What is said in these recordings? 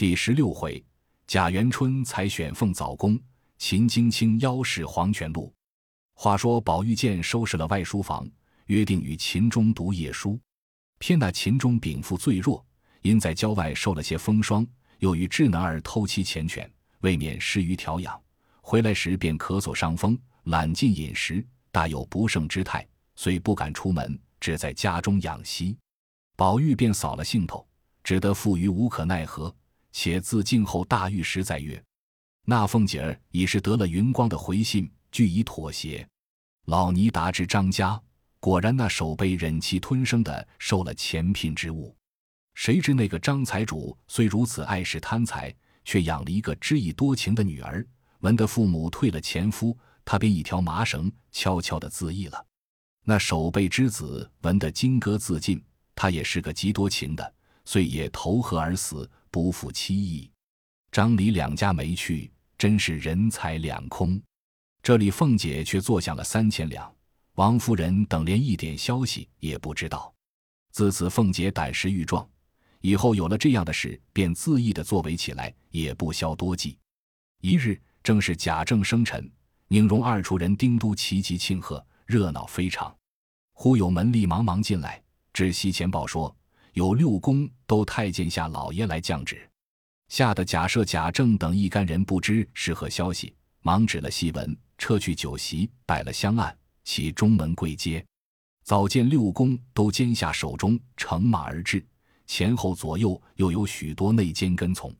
第十六回，贾元春采选凤藻宫，秦京卿邀试黄泉路。话说宝玉见收拾了外书房，约定与秦钟读夜书。偏那秦钟禀赋最弱，因在郊外受了些风霜，又与智能儿偷妻缱绻，未免失于调养。回来时便咳嗽伤风，懒进饮食，大有不胜之态，遂不敢出门，只在家中养息。宝玉便扫了兴头，只得负于无可奈何，且自静候大狱时再曰：“那凤姐儿已是得了云光的回信，俱已妥协。老尼达至张家，果然那守备忍气吞声的受了前聘之物。谁知那个张财主虽如此爱世贪财，却养了一个知意多情的女儿。闻得父母退了前夫，他便一条麻绳悄悄的自缢了。那守备之子闻得金戈自尽。”他也是个极多情的，遂也投河而死，不负期意。张李两家没去，真是人财两空。这里凤姐却坐享了三千两，王夫人等连一点消息也不知道。自此，凤姐胆识愈壮，以后有了这样的事，便恣意的作为起来，也不消多计。一日，正是贾政生辰，宁荣二处人丁都齐集庆贺，热闹非常。忽有门吏忙忙进来。至西前报说，有六宫都太监下老爷来降旨，吓得贾赦、贾政等一干人不知是何消息，忙止了戏文，撤去酒席，摆了香案，起中门跪接。早见六宫都肩下手中乘马而至，前后左右又有许多内监跟从。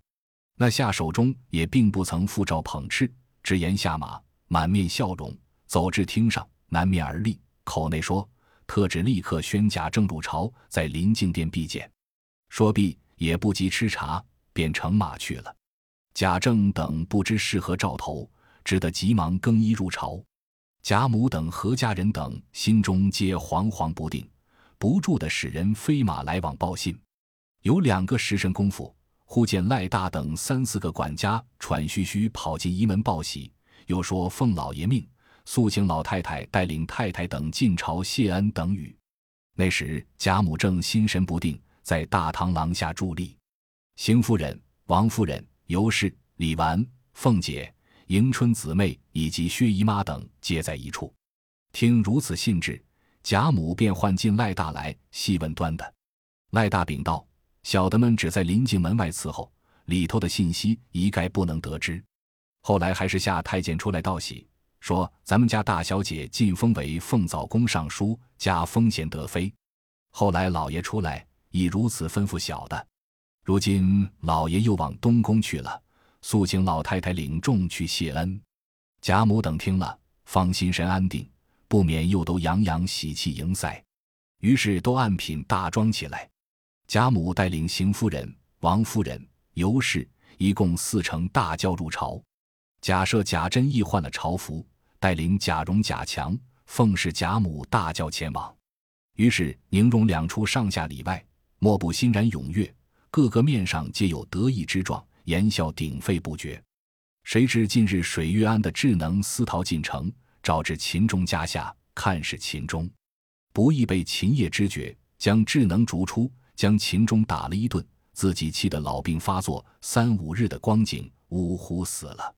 那下手中也并不曾复照捧斥，直言下马，满面笑容，走至厅上，南面而立，口内说。特旨立刻宣贾政入朝，在临静殿避见。说毕，也不及吃茶，便乘马去了。贾政等不知是何兆头，只得急忙更衣入朝。贾母等何家人等心中皆惶惶不定，不住的使人飞马来往报信。有两个时辰功夫，忽见赖大等三四个管家喘吁吁跑进仪门报喜，又说奉老爷命。肃请老太太带领太太等进朝谢恩等语。那时贾母正心神不定，在大堂廊下伫立。邢夫人、王夫人、尤氏、李纨、凤姐、迎春姊妹以及薛姨妈等皆在一处。听如此信致，贾母便唤进赖大来细问端的。赖大禀道：“小的们只在临近门外伺候，里头的信息一概不能得知。后来还是下太监出来道喜。”说：“咱们家大小姐晋封为凤藻宫尚书，加封贤德妃。后来老爷出来，已如此吩咐小的。如今老爷又往东宫去了，速请老太太领众去谢恩。”贾母等听了，方心神安定，不免又都洋洋喜气迎塞，于是都按品大装起来。贾母带领邢夫人、王夫人、尤氏，一共四乘大轿入朝。假设、贾珍亦换了朝服。带领贾蓉、贾强、奉侍贾母大轿前往，于是宁荣两处上下里外，莫不欣然踊跃，各个面上皆有得意之状，言笑鼎沸不绝。谁知近日水月庵的智能私逃进城，找至秦钟家下，看是秦钟，不意被秦业知觉，将智能逐出，将秦钟打了一顿，自己气得老病发作，三五日的光景，呜呼死了。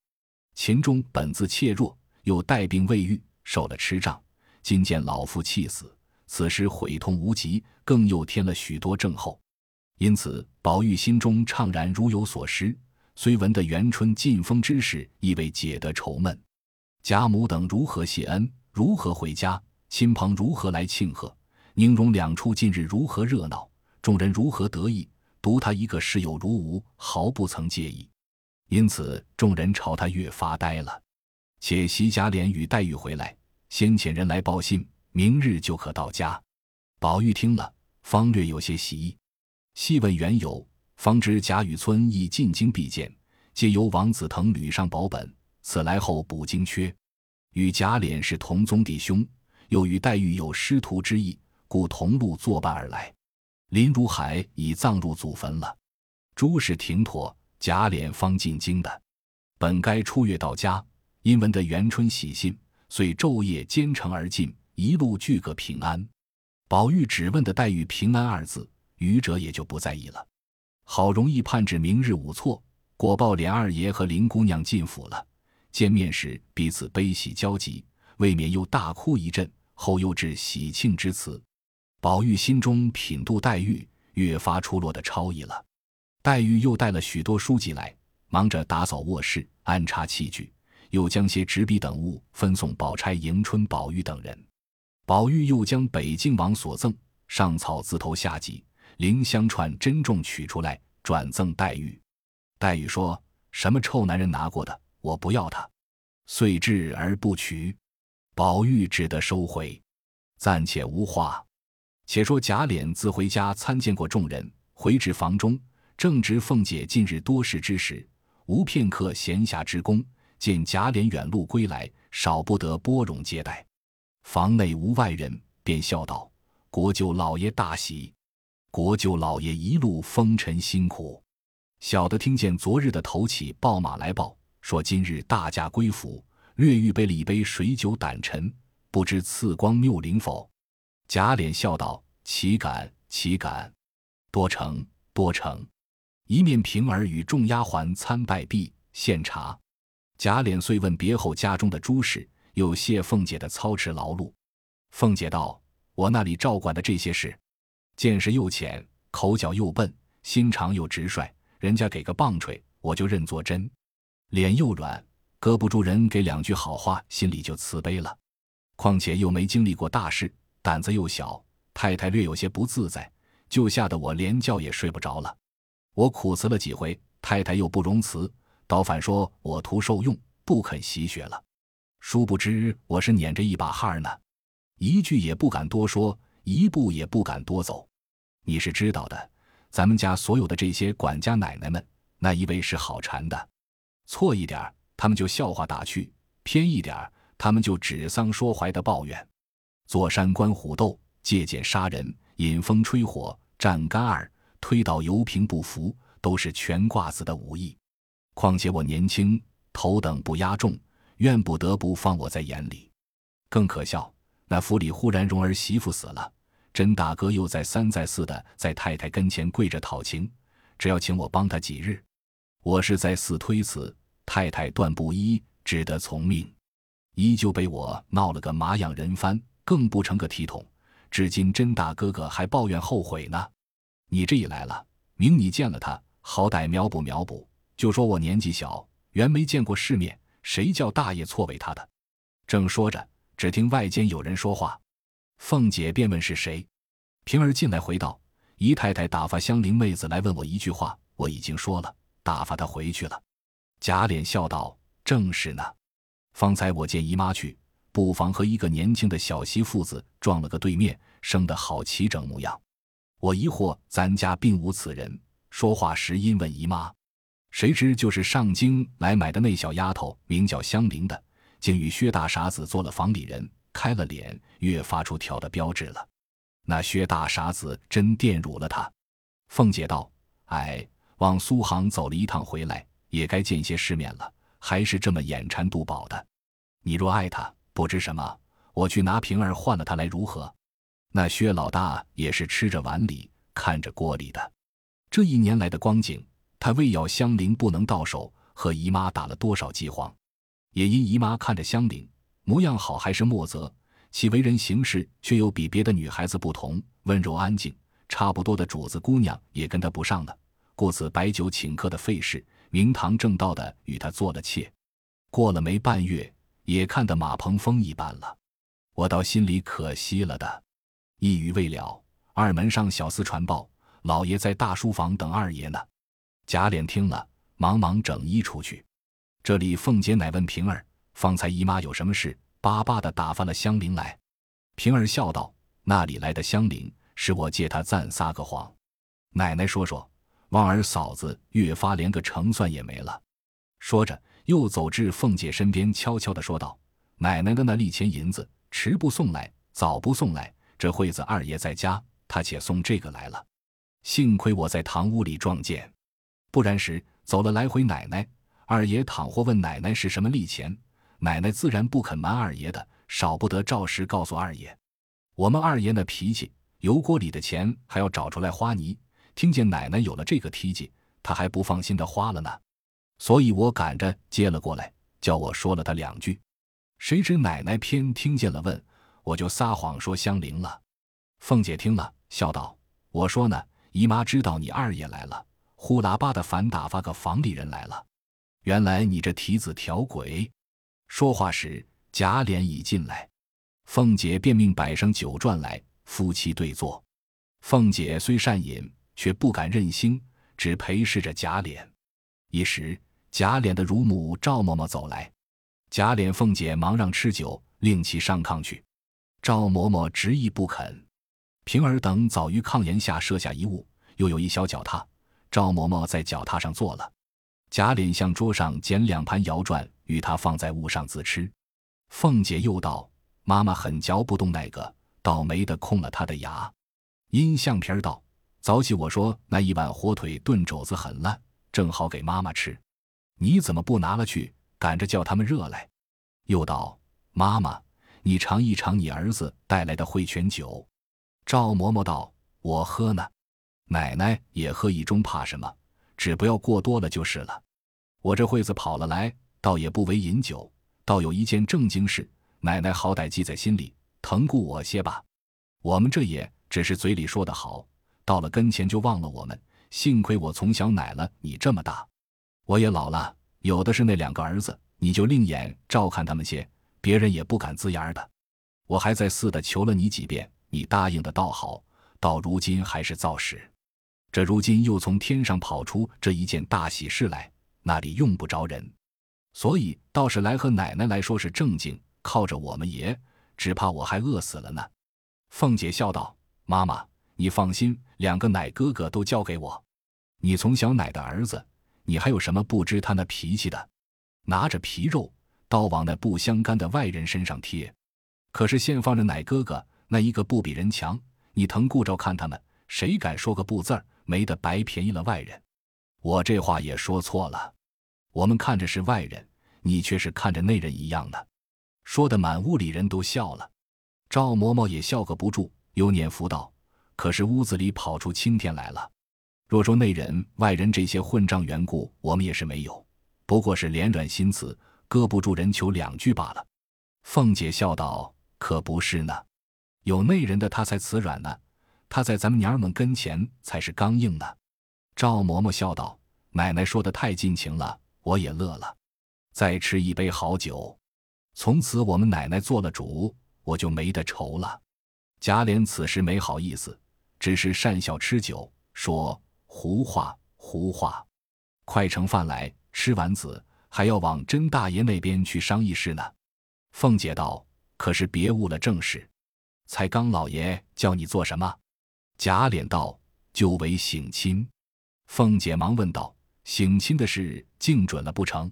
秦钟本自怯弱。又带病未愈，受了痴障，今见老父气死，此时悔痛无极，更又添了许多症候，因此宝玉心中怅然如有所失。虽闻得元春进封之事，亦未解得愁闷。贾母等如何谢恩，如何回家，亲朋如何来庆贺，宁荣两处近日如何热闹，众人如何得意，独他一个视有如无，毫不曾介意。因此众人朝他越发呆了。且袭贾琏与黛玉回来，先遣人来报信，明日就可到家。宝玉听了，方略有些喜意。细问缘由，方知贾雨村亦进京避见，皆由王子腾履上保本，此来后补京缺。与贾琏是同宗弟兄，又与黛玉有师徒之意，故同路作伴而来。林如海已葬入祖坟了，诸事停妥，贾琏方进京的。本该出月到家。因闻得元春喜信，遂昼夜兼程而进，一路俱个平安。宝玉只问的黛玉平安二字，余者也就不在意了。好容易盼至明日午错，果报连二爷和林姑娘进府了。见面时彼此悲喜交集，未免又大哭一阵，后又至喜庆之词。宝玉心中品度黛玉，越发出落的超逸了。黛玉又带了许多书籍来，忙着打扫卧室、安插器具，又将些纸笔等物分送宝钗、迎春、宝玉等人。宝玉又将北静王所赠上草字头下集、凌香串珍重取出来，转赠黛玉。黛玉说：“什么臭男人拿过的？”我不要他，遂置而不取。宝玉只得收回，暂且无话。且说贾琏自回家参见过众人，回至房中，正值凤姐近日多事之时，无片刻闲暇之功。见贾琏远路归来，少不得拨冗接待。房内无外人，便笑道：“国舅老爷大喜！国舅老爷一路风尘辛苦，小的听见昨日的头起报马来报。”说今日大驾归府，略预备了一杯水酒胆陈，不知赐光谬灵否？贾琏笑道：“岂敢，岂敢！多成，多成。”一面平儿与众丫鬟参拜毕，献茶。贾琏遂问别后家中的诸事，又谢凤姐的操持劳碌。凤姐道：“我那里照管的这些事，见识又浅，口角又笨，心肠又直率，人家给个棒槌，我就认作真。”脸又软，搁不住人给两句好话，心里就慈悲了。况且又没经历过大事，胆子又小，太太略有些不自在，就吓得我连觉也睡不着了。我苦辞了几回，太太又不容辞，倒反说我图受用，不肯习学了。殊不知我是捻着一把汗呢，一句也不敢多说，一步也不敢多走。你是知道的，咱们家所有的这些管家奶奶们，那一位是好缠的。错一点他们就笑话打趣；偏一点他们就指桑说槐的抱怨。坐山观虎斗，借箭杀人，引风吹火，站杆儿，推倒油瓶不服，都是全挂子的武艺。况且我年轻，头等不压重，怨不得不放我在眼里。更可笑，那府里忽然荣儿媳妇死了，甄大哥又再三再四的在太太跟前跪着讨情，只要请我帮他几日。我是在四推辞，太太断不依，只得从命，依旧被我闹了个马仰人翻，更不成个体统。至今甄大哥哥还抱怨后悔呢。你这一来了，明你见了他，好歹苗补苗补，就说我年纪小，原没见过世面，谁叫大爷错为他的？正说着，只听外间有人说话，凤姐便问是谁。平儿进来回道：“姨太太打发香菱妹子来问我一句话，我已经说了。”打发她回去了，贾琏笑道：“正是呢，方才我见姨妈去，不妨和一个年轻的小媳妇子撞了个对面，生得好齐整模样。我疑惑咱家并无此人，说话时因问姨妈，谁知就是上京来买的那小丫头，名叫香菱的，竟与薛大傻子做了房里人，开了脸，越发出挑的标志了。那薛大傻子真玷辱了他。”凤姐道：“哎。”往苏杭走了一趟回来，也该见些世面了。还是这么眼馋肚饱的。你若爱他，不知什么，我去拿平儿换了他来如何？那薛老大也是吃着碗里看着锅里的。这一年来的光景，他为要香菱不能到手，和姨妈打了多少饥荒。也因姨妈看着香菱模样好，还是莫泽，其为人行事却又比别的女孩子不同，温柔安静，差不多的主子姑娘也跟他不上了。故此，摆酒请客的费事，明堂正道的与他做了妾。过了没半月，也看得马鹏风一般了。我倒心里可惜了的。一语未了，二门上小厮传报，老爷在大书房等二爷呢。贾琏听了，忙忙整衣出去。这里凤姐乃问平儿：“方才姨妈有什么事？”巴巴的打发了香菱来。平儿笑道：“那里来的香菱？是我借她暂撒个谎。奶奶说说。”望儿嫂子越发连个成算也没了，说着又走至凤姐身边，悄悄的说道：“奶奶的那利钱银子，迟不送来，早不送来，这会子二爷在家，他且送这个来了。幸亏我在堂屋里撞见，不然时走了来回。奶奶、二爷倘或问奶奶是什么利钱，奶奶自然不肯瞒二爷的，少不得照实告诉二爷。我们二爷那脾气，油锅里的钱还要找出来花泥。”听见奶奶有了这个提计，他还不放心的花了呢。所以我赶着接了过来，叫我说了他两句。谁知奶奶偏听见了，问我就撒谎说香菱了。凤姐听了，笑道：“我说呢，姨妈知道你二爷来了，呼啦吧的反打发个房里人来了。原来你这提子调鬼。”说话时，贾琏已进来，凤姐便命摆上酒馔来，夫妻对坐。凤姐虽善饮，却不敢任性，只陪侍着贾琏。一时。贾琏的乳母赵嬷嬷走来，贾琏、凤姐忙让吃酒，令其上炕去。赵嬷嬷执意不肯。平儿等早于炕沿下设下一物，又有一小脚踏。赵嬷嬷在脚踏上坐了，贾琏向桌上捡两盘摇转，与他放在物上自吃。凤姐又道：“妈妈很嚼不动那个，倒霉的空了他的牙。”因向平儿道：“早起我说那一碗火腿炖肘子很烂，正好给妈妈吃。”你怎么不拿了去？赶着叫他们热来。又道：“妈妈，你尝一尝你儿子带来的汇泉酒。”赵嬷嬷道：“我喝呢，奶奶也喝一盅，怕什么？只不要过多了就是了。我这会子跑了来，倒也不为饮酒，倒有一件正经事，奶奶好歹记在心里，疼顾我些吧。我们这也只是嘴里说的好，到了跟前就忘了我们。幸亏我从小奶了你这么大。”我也老了，有的是那两个儿子，你就另眼照看他们些，别人也不敢呲牙的。我还在似的求了你几遍，你答应的倒好，到如今还是造使。这如今又从天上跑出这一件大喜事来，那里用不着人，所以倒是来和奶奶来说是正经，靠着我们爷，只怕我还饿死了呢。凤姐笑道：“妈妈，你放心，两个奶哥哥都交给我，你从小奶的儿子。”你还有什么不知他那脾气的？拿着皮肉刀往那不相干的外人身上贴。可是现放着奶哥哥那一个不比人强，你疼顾着看他们，谁敢说个不字儿？没得白便宜了外人。我这话也说错了。我们看着是外人，你却是看着内人一样的。说的满屋里人都笑了，赵嬷嬷也笑个不住，又念佛道：“可是屋子里跑出青天来了。”若说内人外人这些混账缘故，我们也是没有，不过是脸软心慈，搁不住人求两句罢了。凤姐笑道：“可不是呢，有内人的他才慈软呢，他在咱们娘儿们跟前才是刚硬呢。”赵嬷嬷笑道：“奶奶说的太尽情了，我也乐了。再吃一杯好酒，从此我们奶奶做了主，我就没得愁了。”贾琏此时没好意思，只是讪笑吃酒，说。胡话胡话，快盛饭来，吃完子还要往甄大爷那边去商议事呢。凤姐道：“可是别误了正事。才刚老爷叫你做什么？”贾琏道：“就为省亲。”凤姐忙问道：“省亲的事竟准了不成？”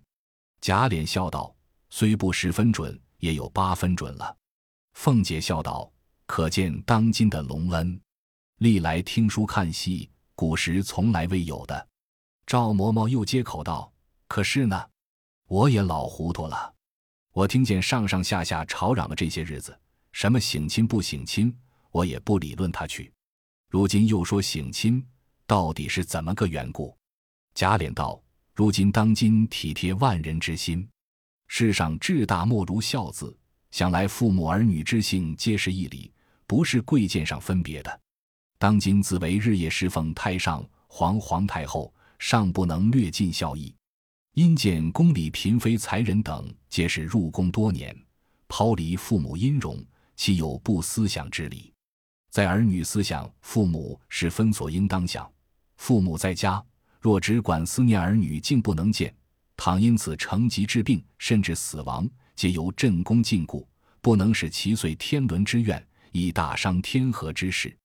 贾琏笑道：“虽不十分准，也有八分准了。”凤姐笑道：“可见当今的隆恩，历来听书看戏。”古时从来未有的，赵嬷嬷又接口道：“可是呢，我也老糊涂了。我听见上上下下吵嚷了这些日子，什么省亲不省亲，我也不理论他去。如今又说省亲，到底是怎么个缘故？”贾琏道：“如今当今体贴万人之心，世上至大莫如孝字。想来父母儿女之性皆是一理，不是贵贱上分别的。”当今自为日夜侍奉太上皇皇太后，尚不能略尽孝义。因见宫里嫔妃才人等，皆是入宫多年，抛离父母音容，岂有不思想之理？在儿女思想，父母是分所应当想。父母在家，若只管思念儿女，竟不能见。倘因此成疾致病，甚至死亡，皆由朕宫禁锢，不能使其遂天伦之愿，以大伤天和之事。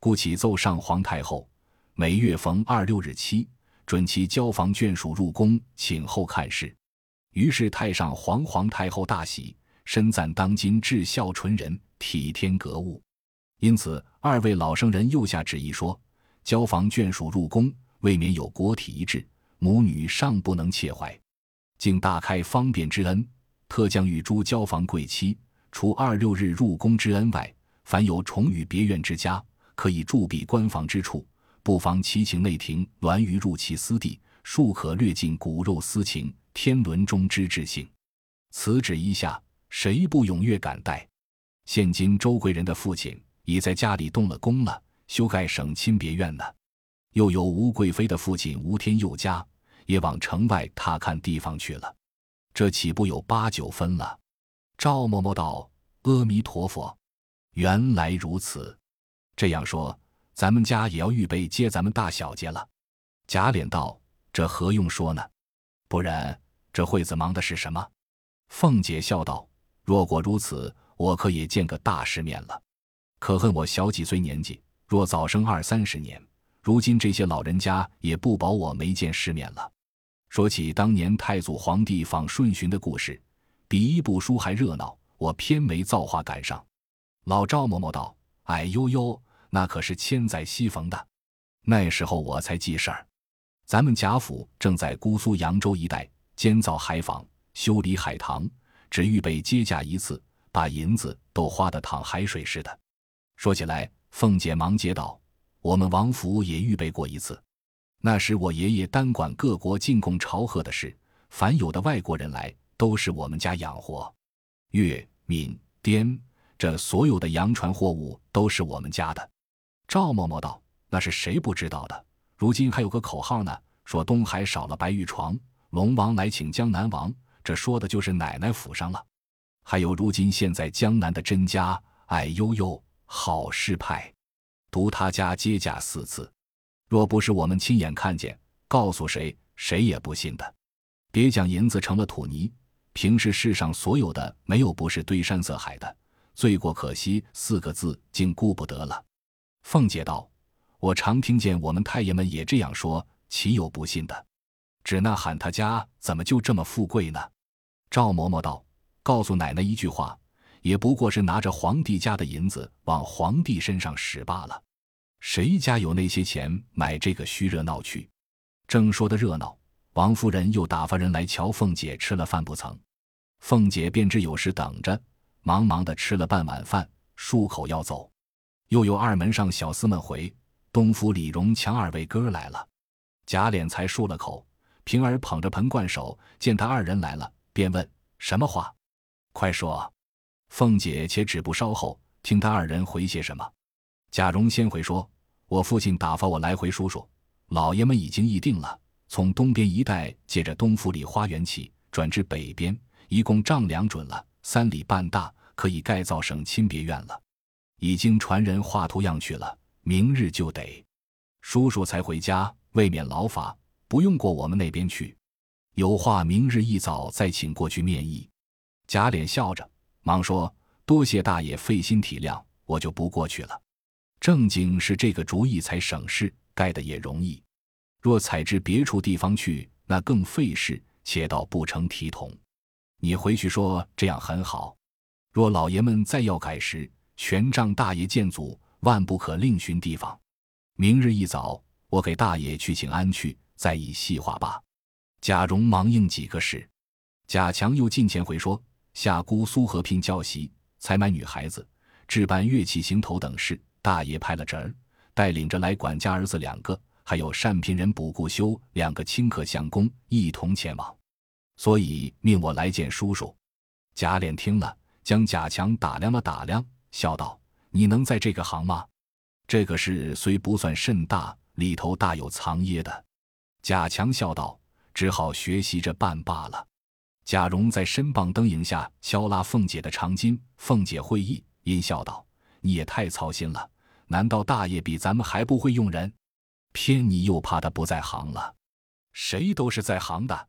故启奏上皇太后，每月逢二六日期，准其交房眷属入宫请后看事。于是太上皇皇太后大喜，深赞当今至孝纯人，体天格物。因此二位老圣人又下旨意说，交房眷属入宫，未免有国体一致，母女尚不能切怀，竟大开方便之恩，特将与诸交房贵妻，除二六日入宫之恩外，凡有重与别院之家。可以驻避官房之处，不妨齐请内廷栾舆入其私地，庶可略尽骨肉私情，天伦中之至性。此旨一下，谁不踊跃感戴？现今周贵人的父亲已在家里动了工了，修盖省亲别院呢。又有吴贵妃的父亲吴天佑家也往城外踏看地方去了，这岂不有八九分了？赵嬷嬷道：“阿弥陀佛，原来如此。这样说，咱们家也要预备接咱们大小姐了。”贾琏道：“这何用说呢？不然这会子忙的是什么？”凤姐笑道：“若果如此，我可也见个大世面了。可恨我小几岁年纪，若早生二三十年，如今这些老人家也不保我没见世面了。”说起当年太祖皇帝访顺巡的故事。比一部书还热闹，我偏没造化赶上。老赵嬷嬷道：“哎呦呦，那可是千载西逢的。那时候我才记事儿，咱们贾府正在姑苏扬州一带建造海坊，修理海棠，只预备接驾一次，把银子都花得淌海水似的。说起来，凤姐忙接道：我们王府也预备过一次，那时我爷爷单管各国进贡朝贺的事，凡有的外国人来。”都是我们家养活，粤、闽、滇这所有的洋船货物都是我们家的。赵嬷嬷道：“那是谁不知道的？如今还有个口号呢，说东海少了白玉床，龙王来请江南王。这说的就是奶奶府上了。还有如今现在江南的甄家，哎呦呦，好事派，独他家接驾四次。若不是我们亲眼看见，告诉谁，谁也不信的。别讲银子成了土泥。”平时世上所有的没有不是堆山塞海的，罪过可惜四个字竟顾不得了。凤姐道：“我常听见我们太爷们也这样说，岂有不信的？只那喊他家怎么就这么富贵呢？”赵嬷嬷道：“告诉奶奶一句话，也不过是拿着皇帝家的银子往皇帝身上使罢了。谁家有那些钱买这个虚热闹去？正说的热闹。”王夫人又打发人来瞧凤姐吃了饭不曾，凤姐便知有事等着，忙忙的吃了半碗饭，漱口要走。又有二门上小厮们回，东府李荣强二位哥来了。贾琏才漱了口，平儿捧着盆罐手，见他二人来了，便问什么话，快说。凤姐且止步稍后，听他二人回些什么。贾蓉先回说：“我父亲打发我来回叔叔，老爷们已经议定了。”从东边一带借着东府里花园起，转至北边，一共丈量准了三里半大，可以盖造省亲别院了。已经传人画图样去了，明日就得。叔叔才回家，未免劳乏，不用过我们那边去。有话明日一早再请过去面议。贾琏笑着，忙说：“多谢大爷费心体谅，我就不过去了。正经是这个主意才省事，盖的也容易。”若采至别处地方去，那更费事，且倒不成体统。你回去说这样很好。若老爷们再要改时，全仗大爷见阻，万不可另寻地方。明日一早，我给大爷去请安去，再议细话吧。贾蓉忙应几个事。贾强又进前回说：下姑苏和聘教习，采买女孩子，置办乐器行头等事，大爷派了侄儿，带领着来管家儿子两个。还有单聘人卜顾修两个清客相公一同前往，所以命我来见叔叔。贾琏听了，将贾强打量了打量，笑道：“你能在这个行吗？这个事虽不算甚大，里头大有藏掖的。”贾强笑道：“只好学习着办罢了。”贾蓉在身傍灯影下敲拉凤姐的长巾，凤姐会意，阴笑道：“你也太操心了，难道大爷比咱们还不会用人？”偏你又怕他不在行了，谁都是在行的。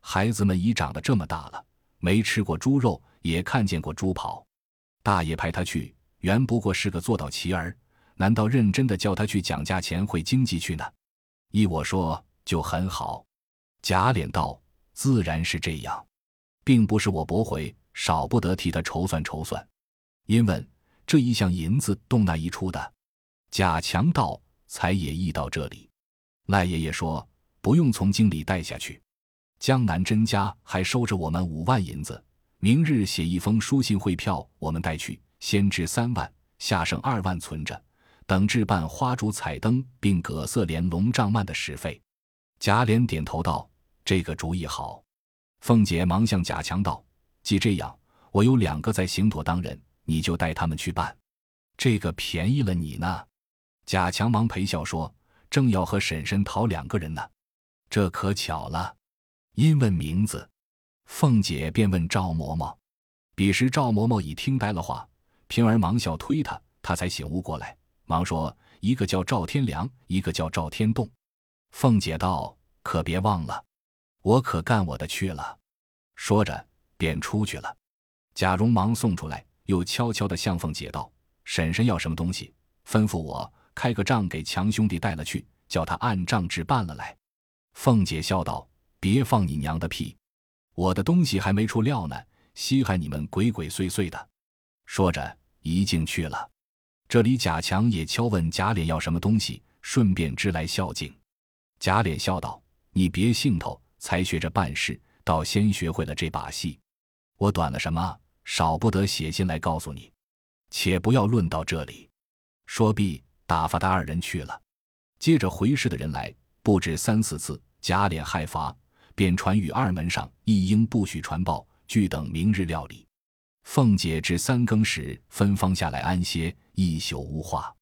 孩子们已长得这么大了，没吃过猪肉，也看见过猪跑。大爷派他去，原不过是个坐到棋儿，难道认真的叫他去讲价钱、会经济去呢？依我说，就很好。贾琏道：“自然是这样，并不是我驳回，少不得替他筹算筹算。”因问这一项银子动那一出的？贾强道。才也意到这里，赖爷爷说不用从京里带下去，江南甄家还收着我们五万银子，明日写一封书信汇票，我们带去，先支三万，下剩二万存着，等置办花烛彩灯，并葛色帘笼帐幔的使费。贾琏点头道：“这个主意好。”凤姐忙向贾强道：“既这样，我有两个在行妥当人，你就带他们去办。这个便宜了你呢。”贾强忙陪笑说：“正要和婶婶讨两个人呢，这可巧了。”因问名字，凤姐便问赵嬷嬷。彼时赵嬷嬷已听呆了话，平儿忙笑推他，他才醒悟过来，忙说：“一个叫赵天良，一个叫赵天栋。”凤姐道：“可别忘了，我可干我的去了。”说着便出去了。贾蓉忙送出来，又悄悄地向凤姐道：“婶婶要什么东西，吩咐我开个账给强兄弟带了去，叫他按账置办了来。”凤姐笑道。别放你娘的屁！我的东西还没出料呢，稀罕你们鬼鬼祟祟的。说着，一径去了。这里贾强也敲问贾琏要什么东西，顺便支来孝敬。贾琏笑道：“你别兴头，才学着办事，倒先学会了这把戏。我短了什么，少不得写信来告诉你。且不要论到这里。”说毕，打发他二人去了。接着回事的人来，不止三四次。贾琏害罚。便传与二门上，一应不许传报，俱等明日料理。凤姐至三更时分方下来安歇，一宿无话。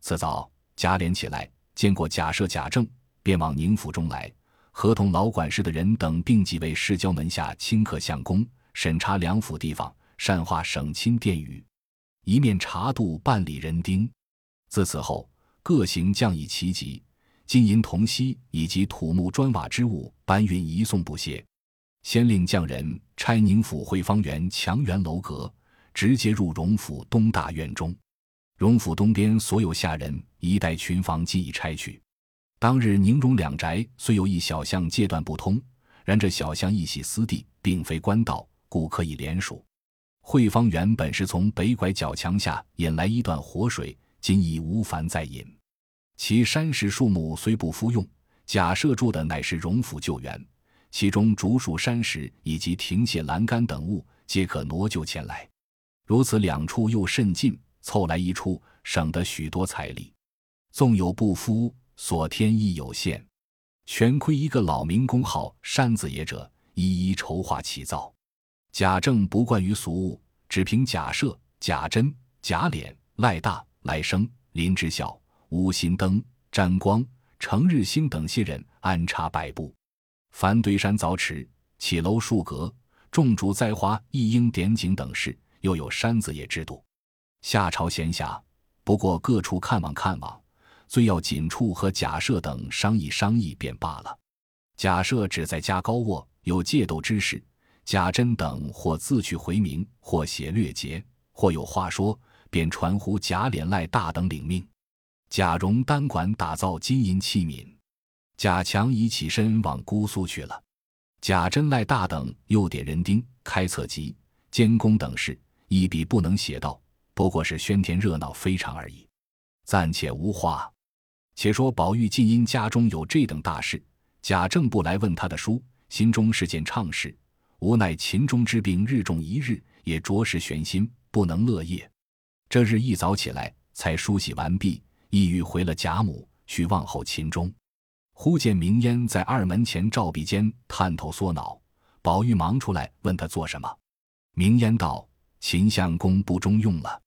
次早，贾琏起来，见过贾赦、贾政，便往宁府中来，合同老管事的人等，并几位世交门下亲客相公，审查两府地方，善化省亲殿宇，一面查度办理人丁。自此后，各行将以其级。金银铜锡以及土木砖瓦之物搬运移送不歇，先令匠人拆宁府汇芳园墙垣楼阁，直接入荣府东大院中。荣府东边所有下人一带群房即已拆去。当日宁荣两宅虽有一小巷界断不通，然这小巷一系私地，并非官道，故可以连属。汇芳园本是从北拐角墙下引来一段活水，今已无烦再引。其山石树木虽不敷用，假设住的乃是荣府旧园，其中竹树、山石以及亭榭栏杆等物，皆可挪就前来。如此两处又甚近，凑来一处，省得许多财力。纵有不敷，所添亦有限，全亏一个老民工号山子爷者，一一筹划起造。贾政不惯于俗物，只凭贾赦、贾珍、贾琏、赖大、赖生、林之孝。吴心登、詹光、程日兴等些人安插摆布，凡堆山凿池、起楼数阁、种竹栽花、一应点景等事，又有山子爷制度。夏朝闲暇，不过各处看望看望，最要紧处和贾赦等商议商议便罢了。贾赦只在家高卧，有借斗之事；贾珍等或自去回明，或写略节，或有话说，便传呼贾琏、赖大等领命。贾蓉单管打造金银器皿，贾强已起身往姑苏去了。贾珍、赖大等又点人丁、开册籍、监工等事，一笔不能写到，不过是喧天热闹非常而已。暂且无话。且说宝玉近因家中有这等大事，贾政不来问他的书，心中是件畅事。无奈秦钟之病日重一日，也着实悬心，不能乐业。这日一早起来，才梳洗完毕。意欲回了贾母去望候秦钟，忽见明烟在二门前照壁间探头缩脑，宝玉忙出来问他做什么。明烟道：“秦相公不中用了。”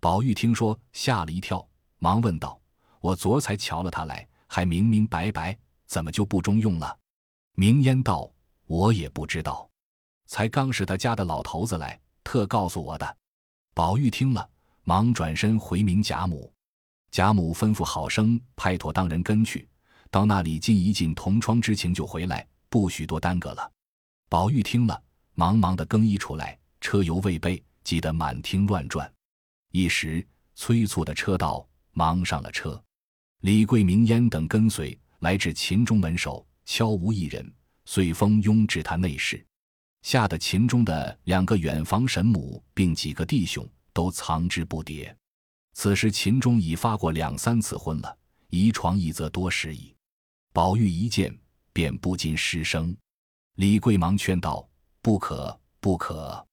宝玉听说，吓了一跳，忙问道：“我昨才瞧了他来，还明明白白，怎么就不中用了？”明烟道：“我也不知道，才刚是他家的老头子来，特告诉我的。”宝玉听了，忙转身回明贾母。贾母吩咐好生派妥当人跟去，到那里尽一尽同窗之情就回来，不许多耽搁了。宝玉听了，忙忙的更衣出来，车油未备，急得满厅乱转。一时催促的车到，忙上了车。李贵明烟等跟随来至秦中门首，悄无一人，遂蜂拥至他内室，吓得秦中的两个远房神母并几个弟兄都藏之不迭。此时秦钟已发过两三次婚了，一床一则多时矣。宝玉一见，便不禁失声。李贵忙劝道：“不可，不可！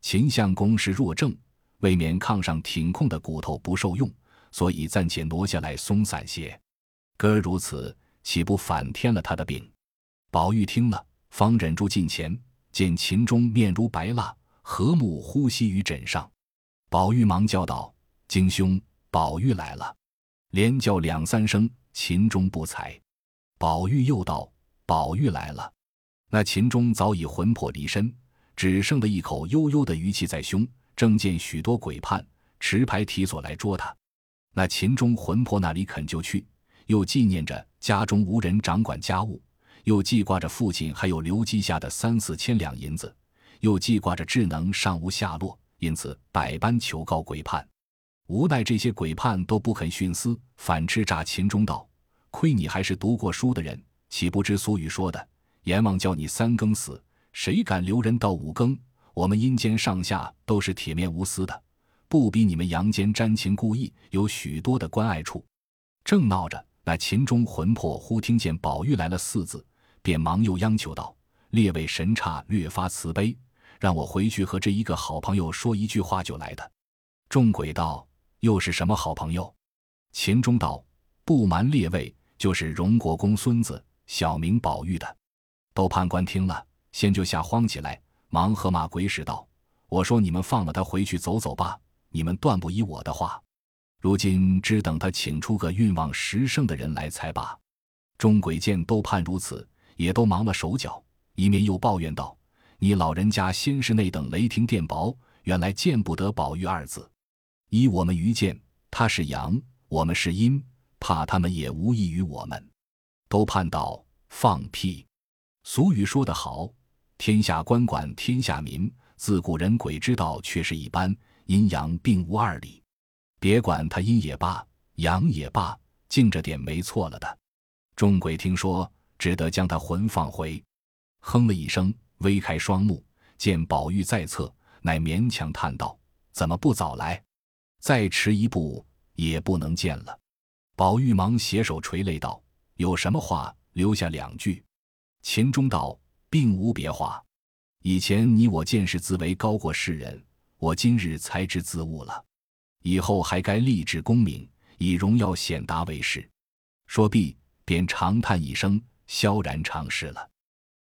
秦相公是弱症，未免炕上挺空的骨头不受用，所以暂且挪下来松散些。哥如此，岂不反添了他的病？宝玉听了，方忍住近前，见秦钟面如白蜡，和睦呼吸于枕上。宝玉忙叫道：“京兄，宝玉来了。”连叫两三声，秦钟不睬。宝玉又道：“宝玉来了。”那秦钟早已魂魄离身，只剩了一口悠悠的余气在胸，正见许多鬼判持牌提锁来捉他。那秦钟魂魄那里肯就去，又纪念着家中无人掌管家务。又记挂着父亲还有留积下的三四千两银子，又记挂着智能尚无下落，因此百般求告鬼判，无奈这些鬼判都不肯徇私，反斥诈秦钟道：“亏你还是读过书的人，岂不知俗语说的？阎王叫你三更死，谁敢留人到五更？我们阴间上下都是铁面无私的，不比你们阳间沾情故意，有许多的关爱处。”正闹着，那秦钟魂魄忽听见宝玉来了四字。便忙又央求道：“列位神刹略发慈悲，让我回去和这一个好朋友说一句话就来的。”众鬼道：“又是什么好朋友？”秦钟道：“不瞒列位，就是荣国公孙子，小名宝玉的。”窦判官听了，先就吓慌起来，忙和马鬼使道：“我说你们放了他回去走走吧，你们断不依我的话。如今只等他请出个运旺十胜的人来才罢。”众鬼见都判如此。也都忙了手脚，一面又抱怨道：“你老人家先是那等雷霆电雹，原来见不得宝玉二字。依我们愚见，他是阳，我们是阴，怕他们也无益于我们。”都盼道：“放屁！俗语说得好，天下官管天下民，自古人鬼之道却是一般，阴阳并无二理。别管他阴也罢，阳也罢，静着点没错了的。”众鬼听说。只得将他魂放回，哼了一声，微开双目，见宝玉在侧，乃勉强叹道：“怎么不早来？再迟一步也不能见了。”宝玉忙携手垂泪道：“有什么话留下两句。”秦钟道：“并无别话。以前你我见识自为高过世人，我今日才知自悟了。以后还该立志功名，以荣耀显达为事。”说毕，便长叹一声。萧然长逝了。